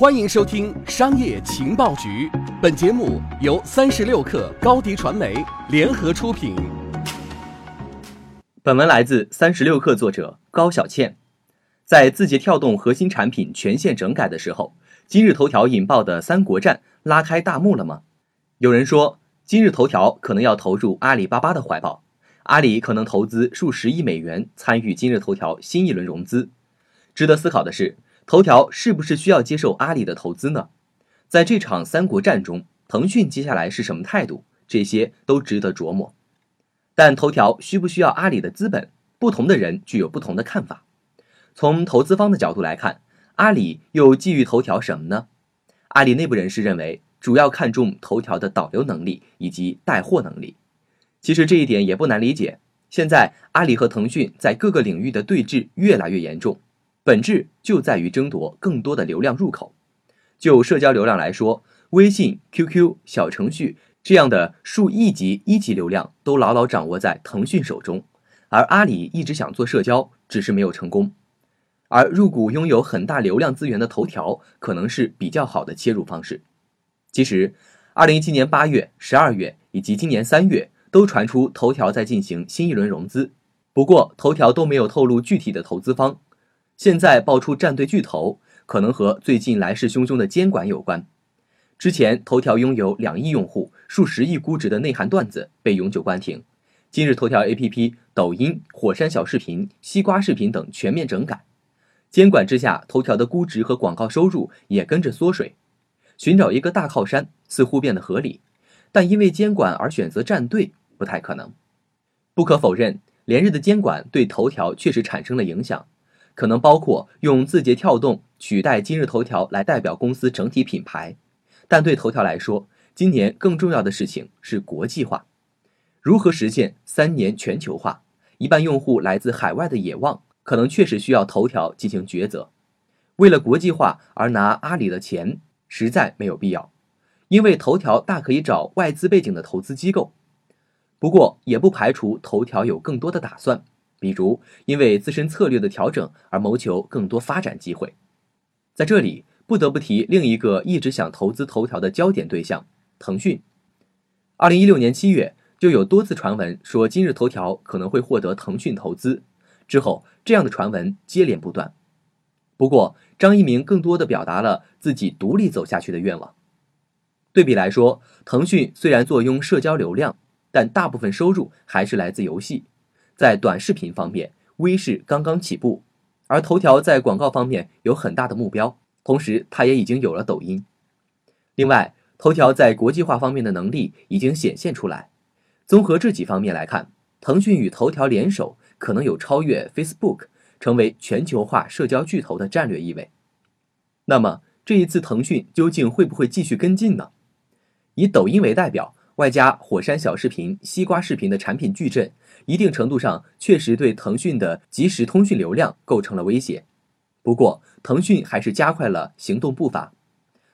欢迎收听《商业情报局》，本节目由三十六克高低传媒联合出品。本文来自三十六克作者高小倩。在字节跳动核心产品全线整改的时候，今日头条引爆的三国战拉开大幕了吗？有人说，今日头条可能要投入阿里巴巴的怀抱，阿里可能投资数十亿美元参与今日头条新一轮融资。值得思考的是。头条是不是需要接受阿里的投资呢？在这场三国战中，腾讯接下来是什么态度？这些都值得琢磨。但头条需不需要阿里的资本？不同的人具有不同的看法。从投资方的角度来看，阿里又寄予头条什么呢？阿里内部人士认为，主要看重头条的导流能力以及带货能力。其实这一点也不难理解。现在阿里和腾讯在各个领域的对峙越来越严重。本质就在于争夺更多的流量入口。就社交流量来说，微信、QQ、小程序这样的数亿级一级流量都牢牢掌握在腾讯手中，而阿里一直想做社交，只是没有成功。而入股拥有很大流量资源的头条，可能是比较好的切入方式。其实，二零一七年八月、十二月以及今年三月都传出头条在进行新一轮融资，不过头条都没有透露具体的投资方。现在爆出战队巨头，可能和最近来势汹汹的监管有关。之前头条拥有两亿用户、数十亿估值的内涵段子被永久关停。今日头条 APP、抖音、火山小视频、西瓜视频等全面整改，监管之下，头条的估值和广告收入也跟着缩水。寻找一个大靠山似乎变得合理，但因为监管而选择站队不太可能。不可否认，连日的监管对头条确实产生了影响。可能包括用字节跳动取代今日头条来代表公司整体品牌，但对头条来说，今年更重要的事情是国际化。如何实现三年全球化？一半用户来自海外的野望，可能确实需要头条进行抉择。为了国际化而拿阿里的钱，实在没有必要，因为头条大可以找外资背景的投资机构。不过，也不排除头条有更多的打算。比如，因为自身策略的调整而谋求更多发展机会，在这里不得不提另一个一直想投资头条的焦点对象——腾讯。二零一六年七月，就有多次传闻说今日头条可能会获得腾讯投资，之后这样的传闻接连不断。不过，张一鸣更多的表达了自己独立走下去的愿望。对比来说，腾讯虽然坐拥社交流量，但大部分收入还是来自游戏。在短视频方面，微视刚刚起步，而头条在广告方面有很大的目标，同时它也已经有了抖音。另外，头条在国际化方面的能力已经显现出来。综合这几方面来看，腾讯与头条联手可能有超越 Facebook 成为全球化社交巨头的战略意味。那么，这一次腾讯究竟会不会继续跟进呢？以抖音为代表。外加火山小视频、西瓜视频的产品矩阵，一定程度上确实对腾讯的即时通讯流量构成了威胁。不过，腾讯还是加快了行动步伐。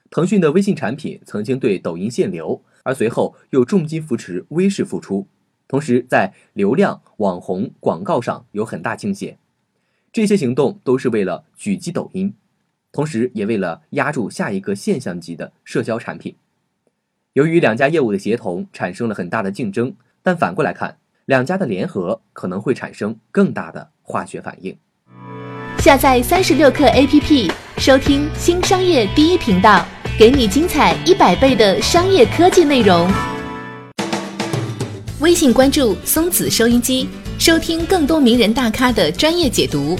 腾讯的微信产品曾经对抖音限流，而随后又重金扶持微视复出，同时在流量、网红、广告上有很大倾斜。这些行动都是为了狙击抖音，同时也为了压住下一个现象级的社交产品。由于两家业务的协同产生了很大的竞争，但反过来看，两家的联合可能会产生更大的化学反应。下载三十六课 APP，收听新商业第一频道，给你精彩一百倍的商业科技内容。微信关注松子收音机，收听更多名人大咖的专业解读。